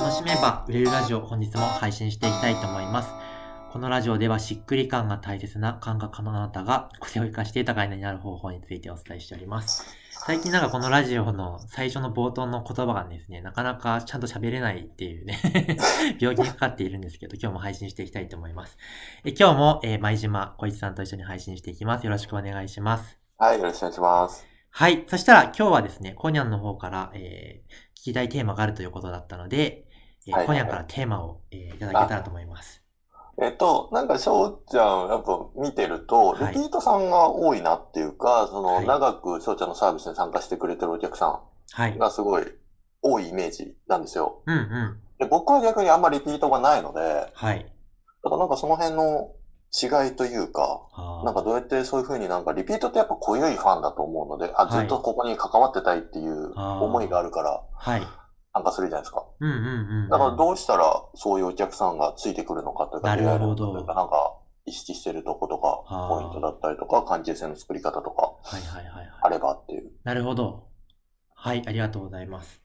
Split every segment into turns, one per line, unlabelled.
楽しめば売れるラジオ本日も配信していきたいと思います。このラジオではしっくり感が大切な感覚のあなたが個性を生かして豊かになる方法についてお伝えしております。最近なんかこのラジオの最初の冒頭の言葉がですね、なかなかちゃんと喋れないっていうね、病気にかかっているんですけど、今日も配信していきたいと思います。え今日も、えー、前島小一さんと一緒に配信していきます。よろしくお願いします。
はい、よろしくお願いします。
はい。そしたら今日はですね、コニャンの方から、えー、聞きたいテーマがあるということだったので、えー
はいはいはい
コニャンからテーマを、えーいただけたらと思います。
えっと、なんか、翔ちゃん、やっぱ見てると、
はい
リピートさんが多いなっていうか、その、
はい
長く翔ちゃんのサービスに参加してくれてるお客さ
はい
ん。がすごい多いイメージなんですよ。
うんうん。
で僕は逆にあんまリピートがないので、だ
はい。
からなんかその辺の違いというか、なんかどうやってそういう風になんかリピートってやっぱ濃いファンだと思うので、あ、
はい
ずっとここに関わってたいっていう思いがあるから
はい。
参加するじゃないですか。
うんうんうん。
だからどうしたらそういうお客さんがついてくるのかというか、
なるほど
なんか意識してるとことか、ポイントだったりとか、関係性の作り方とか、
はいはいはいはい。
あればっていう。
なるほど。はい、ありがとうございます。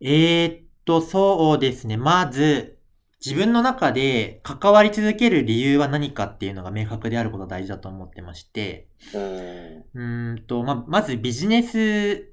えー、っと、そうですね。まず、自分の中で関わり続ける理由は何かっていうのが明確であることが大事だと思ってまして、
うん
と、ま、まずビジネス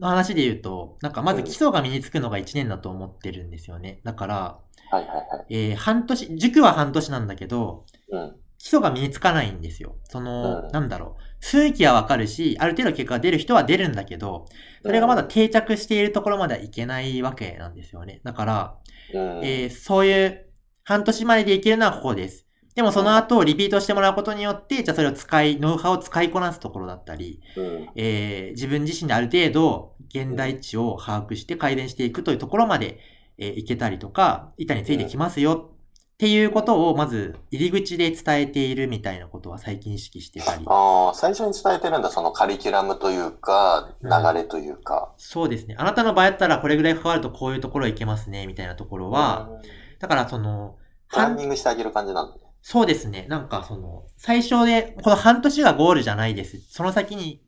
の話で言うと、なんかまず基礎が身につくのが1年だと思ってるんですよね。だから、
はいはいはい。
えー半年、塾は半年なんだけど、
うん。
基礎が身につかないんですよ。その、
うん
なんだろう。雰囲気はわかるし、ある程度結果が出る人は出るんだけど、それがまだ定着しているところまではいけないわけなんですよね。だから、
うん。
えーそういう半年まででいけるのはここです。でもその後リピートしてもらうことによって、じゃあそれを使い、ノウハウを使いこなすところだったり、
うん。
えー自分自身である程度現代地を把握して改善していくというところまで、えーいけたりとか、板についてきますよっていうことをまず入り口で伝えているみたいなことは最近意識してたり。
ああ、最初に伝えてるんだ、そのカリキュラムというか、流れというか。
そうですね。あなたの場合だったらこれぐらい関わるとこういうところいけますね、みたいなところは、
うん、
だからその、
プラン
半
ニングしてあげる感じなんだね。
そうですね。なんかその、最初で、この半年がゴールじゃないです。その先に、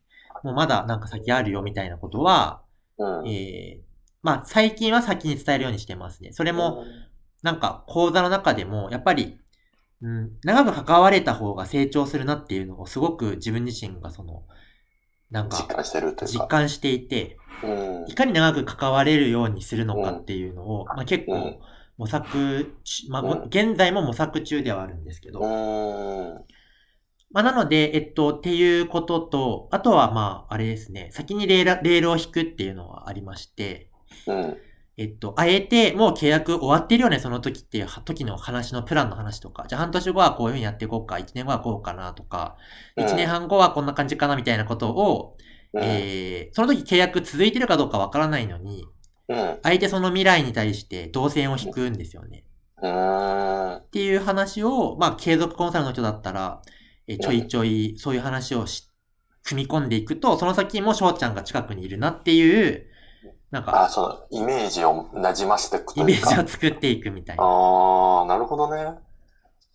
もうまだなんか先あるよみたいなことは、
うん。
えー、まあ最近は先に伝えるようにしてますね。それも、なんか講座の中でも、やっぱり、うん、長く関われた方が成長するなっていうのをすごく自分自身がその、なんか
実感してるというか。
実感していて、
うん
い。かに長く関われるようにするのかっていうのを、まあ、結構
うん
模索中、まあ、現在も模索中ではあるんですけど、
うん。
まあ、なので、えっと、っていうことと、あとはまあ、あれですね、先にレールレールを引くっていうのはありまして、
うん。
えっと、あえて、もう契約終わってるよね、その時っていう時の話のプランの話とか、じゃあ半年後はこういうふうにやっていこうか、1年後はこうかなとか、
うん
1年半後はこんな感じかなみたいなことを、
うん。
えー、その時契約続いてるかどうかわからないのに、
うん。
相手その未来に対して動線を引くんですよね。
うん。
っていう話を、まあ、継続コンサルの人だったら、えーちょいちょいそういう話をし、組み込んでいくと、その先も翔ちゃんが近くにいるなっていう、なんか、
あ、そう、イメージを馴染ませていくと。
イメージを作っていくみたいな。
ああ、なるほどね。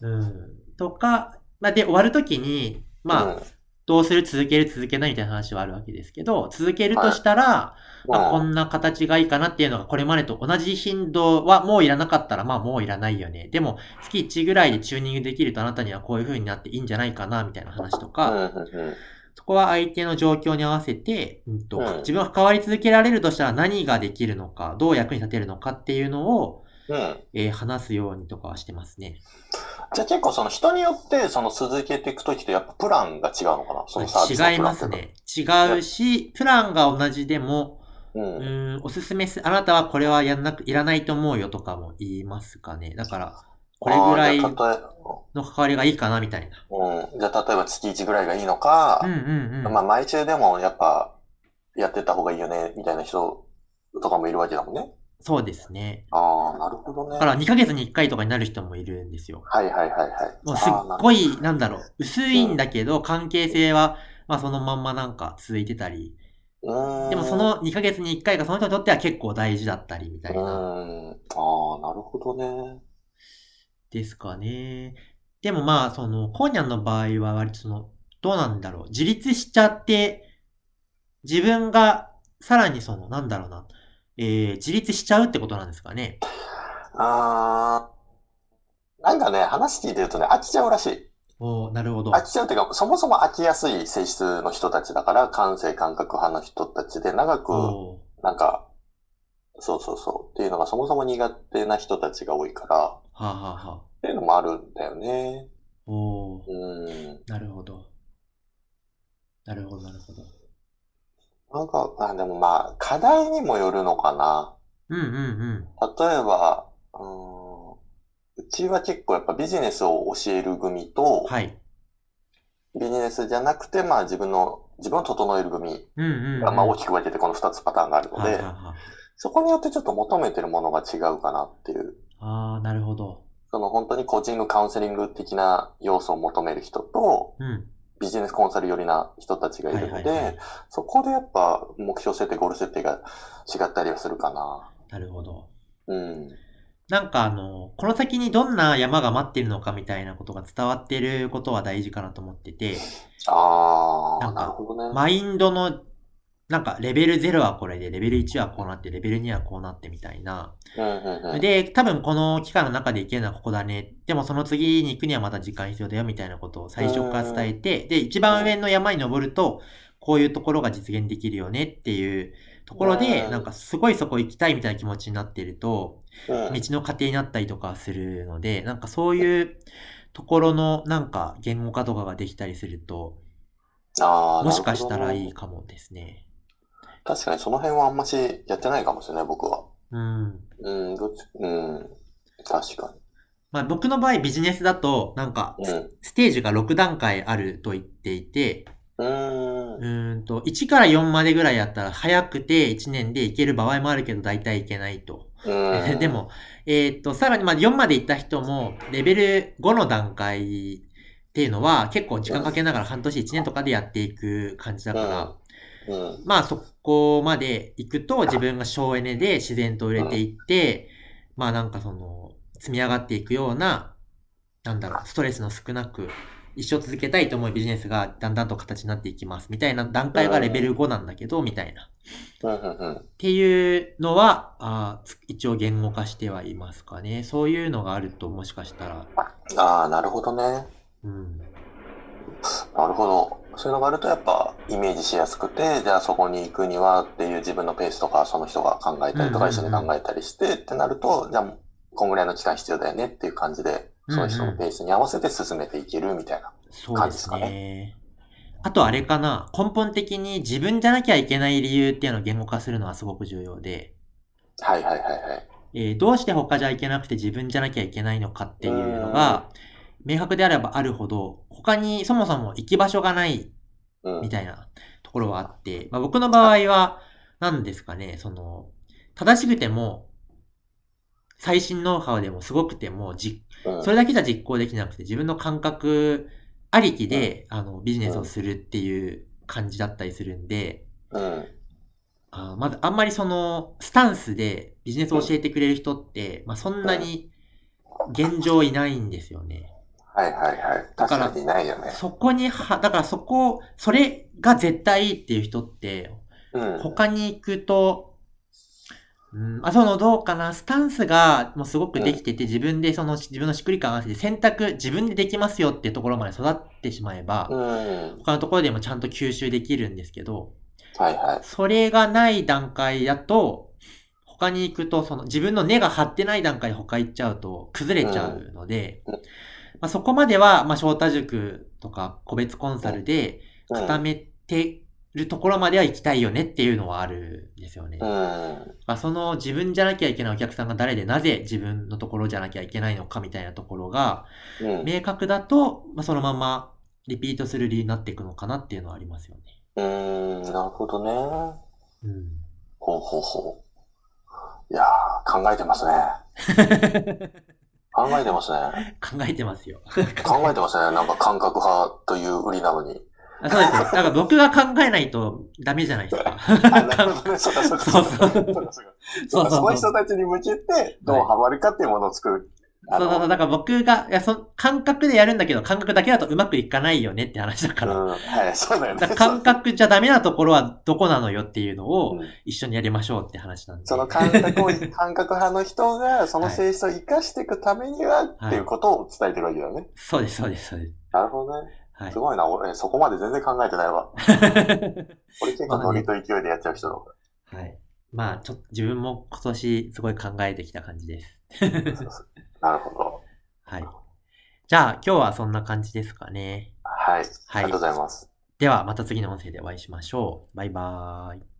うん。とか、まあ、で、終わるときに、まあ、
うん、
どうする？続ける？続けない？みたいな話はあるわけですけど、続けるとしたら、まあ、こ
うん
んな形がいいかなっていうのがこれまでと同じ頻度はもういらなかったらまあもういらないよね。でも月1ぐらいでチューニングできるとあなたにはこういう風になっていいんじゃないかなみたいな話とか、そこは相手の状況に合わせて、うんと
うん
自分が関わり続けられるとしたら何ができるのか、どう役に立てるのかっていうのを、
うん。
えー話すようにとかはしてますね。
じゃあ結構その人によってその続けていくときってやっぱプランが違うのかな？その
違いますね。違うし、プランが同じでも、
う。
うんーん、おすすめす、あなたはこれはやんなく、いらないと思うよとかも言いますかね。だから、これぐらいの関わりがいいかなみたいな。
うん。じゃあ例えば月1ぐらいがいいのか
うん、うんうん。
まあ毎週でもやっぱやってった方がいいよね、みたいな人とかもいるわけだもんね。
そうですね。
ああ、なるほどね。
だから2ヶ月に1回とかになる人もいるんですよ。
はいはいはいはい。
もうすっごい、なんだろう、薄いんだけど、関係性は、まあそのまんまなんか続いてたり、でもそ、の2ヶ月に1回がその人にとっては結構大事だったりみたいな、
ん。ああ、なるほどね。
ですかね。でもまあ、その、コーニャンの場合は割とその、どうなんだろう。自立しちゃって、自分がさらにその、なんだろうな。えー、自立しちゃうってことなんですかね。
あーなんかね、話聞いてるとね、飽きちゃうらしい。
おーなるほど。
飽きちゃうっていうか、そもそも飽きやすい性質の人たちだから、感性感覚派の人たちで長く、なんか、そうそうそう、っていうのがそもそも苦手な人たちが多いから、
はあ、はあはあ、
っていうのもあるんだよね。
おー
うん。
なるほど。なるほど、なるほど。
なんか、あ、でもまあ、課題にもよるのかな。
うんうんうん。
例えば、うーん、うちは結構やっぱビジネスを教える組と、
はい。
ビジネスじゃなくて、まあ自分の、自分を整える組。が、まあ大きく分けてこの2つパターンがあるので。そこによってちょっと求めてるものが違うかなっていう。
ああ、なるほど。
その本当にコーチング、カウンセリング的な要素を求める人と、
うん。
ビジネスコンサル寄りな人たちがいるので、そこでやっぱ目標設定、ゴール設定が違ったりはするかな。
なるほど。
うん。
なんかあの、この先にどんな山が待ってるのかみたいなことが伝わってることは大事かなと思ってて、
あー、
なんか
なるほどね。
マインドの、なんかレベル0はこれで、レベル1はこうなって、レベル2はこうなってみたいな。で、多分この期間の中でいけるのはここだね。でもその次に行くにはまた時間必要だよみたいなことを最初から伝えて、で、一番上の山に登ると、こういうところが実現できるよねっていうところで、
うん
なんかすごいそこ行きたいみたいな気持ちになってると、
うん
道の過程になったりとかするので、なんかそういうところのなんか言語化とかができたりすると、もしかしたらいいかもですね。
確かにその辺はあんましやってないかもしれない、僕は。
うん。
うん、どっち、うん。確か
まあ僕の場合ビジネスだと、なんか
に。うん。
ステージが6段階あると言っていて、
うーん。
うーんと、1から4までぐらいやったら早くて1年でいける場合もあるけど大体いけないと。
うん。
で、も、えーっと、さらにまあ4まで行った人も、レベル5の段階っていうのは結構時間かけながら半年1年とかでやっていく感じだから、
うん。
まあそこまで行くと自分が省エネで自然と売れていって、まあなんかその、積み上がっていくような、なんだろう、ストレスの少なく、一生続けたいと思うビジネスがだんだんと形になっていきます。みたいな段階がレベル5なんだけど、みたいな。っ。ていうのは、あ一応言語化してはいますかね。そういうのがあるともしかしたら、
ああ、なるほどね。
うん。
なるほど。そういうのがあるとやっぱイメージしやすくて、じゃあそこに行くにはっていう自分のペースとかその人が考えたりとか一緒に考えたりしてってなると、じゃあこんぐらいの期間必要だよねっていう感じで、その人のペースに合わせて進めていけるみたいな。
そうですね。あとあれかな、根本的に自分じゃなきゃいけない理由っていうのを言語化するのはすごく重要で、
はいはいはいはい。
えーどうして他じゃいけなくて自分じゃなきゃいけないのかっていうのが、明白であればあるほど、他にそもそも行き場所がない
うん。
みたいなところはあって、まあ、僕の場合は、何ですかね、その、正しくても、最新ノウハウでもすごくても、じ
うん
それだけじゃ実行できなくて、自分の感覚ありきで、あの、ビジネスをするっていう感じだったりするんで、
うん。
あーまず、あんまりその、スタンスでビジネスを教えてくれる人って、まあ、そんなに現状いないんですよね。
はいはいはい。確かにいないよね。
そこには、だからそこ、それが絶対いいっていう人って、
うん。
他に行くと、うん、あ、その、どうかな、スタンスがもうすごくできてて、自分でその、自分のしっくり感合わせて選択、自分でできますよっていうところまで育ってしまえば、
うん。
他のところでもちゃんと吸収できるんですけど、
はいはい。
それがない段階だと、他に行くと、その自分の根が張ってない段階で他行っちゃうと崩れちゃうので、
うんうん
まあ、そこまでは、まあ、翔太塾とか個別コンサルで
うん
固めてるところまでは行きたいよねっていうのはあるんですよね。
うん。
まあ、その自分じゃなきゃいけないお客さんが誰でなぜ自分のところじゃなきゃいけないのかみたいなところが
うん。
明確だと、まあ、そのままリピートする理由になっていくのかなっていうのはありますよね。
うん。なるほどね。
うん。
ほうほうほう。いやー、考えてますね。考えてますね。
考えてますよ。
考えてますね。なんか感覚派という売りなのに。
あそうですよ。だから僕が考えないとダメじゃないですか。
あ、なるほどね。そうかそうか
そうそう
そうかそうか
そ
の人たちに向けて、どうハマるかっていうものを作る
そうそうそう、だから僕が、いや、そ感覚でやるんだけど、感覚だけだとうまくいかないよねって話だから。
うん、はい、そうだよね。
感覚じゃダメなところはどこなのよっていうのを
うん
一緒にやりましょうって話なんで。
その感覚を、感覚派の人がその性質を生かしていくためには、っていうことを伝えてるわけだよね。
そうです、そうです、そうです。
なるほどね。
はい
す。ごいな、俺、そこまで全然考えてないわ。俺結構ノリと勢いでやっちゃう人だか
はい。まあ、ちょっと自分も今年すごい考えてきた感じです。
ら。なるほど。
はい。じゃあ、今日はそんな感じですかね。
はい。あ
はい
りがとうございます。
では、また次の音声でお会いしましょう。バイバーイ。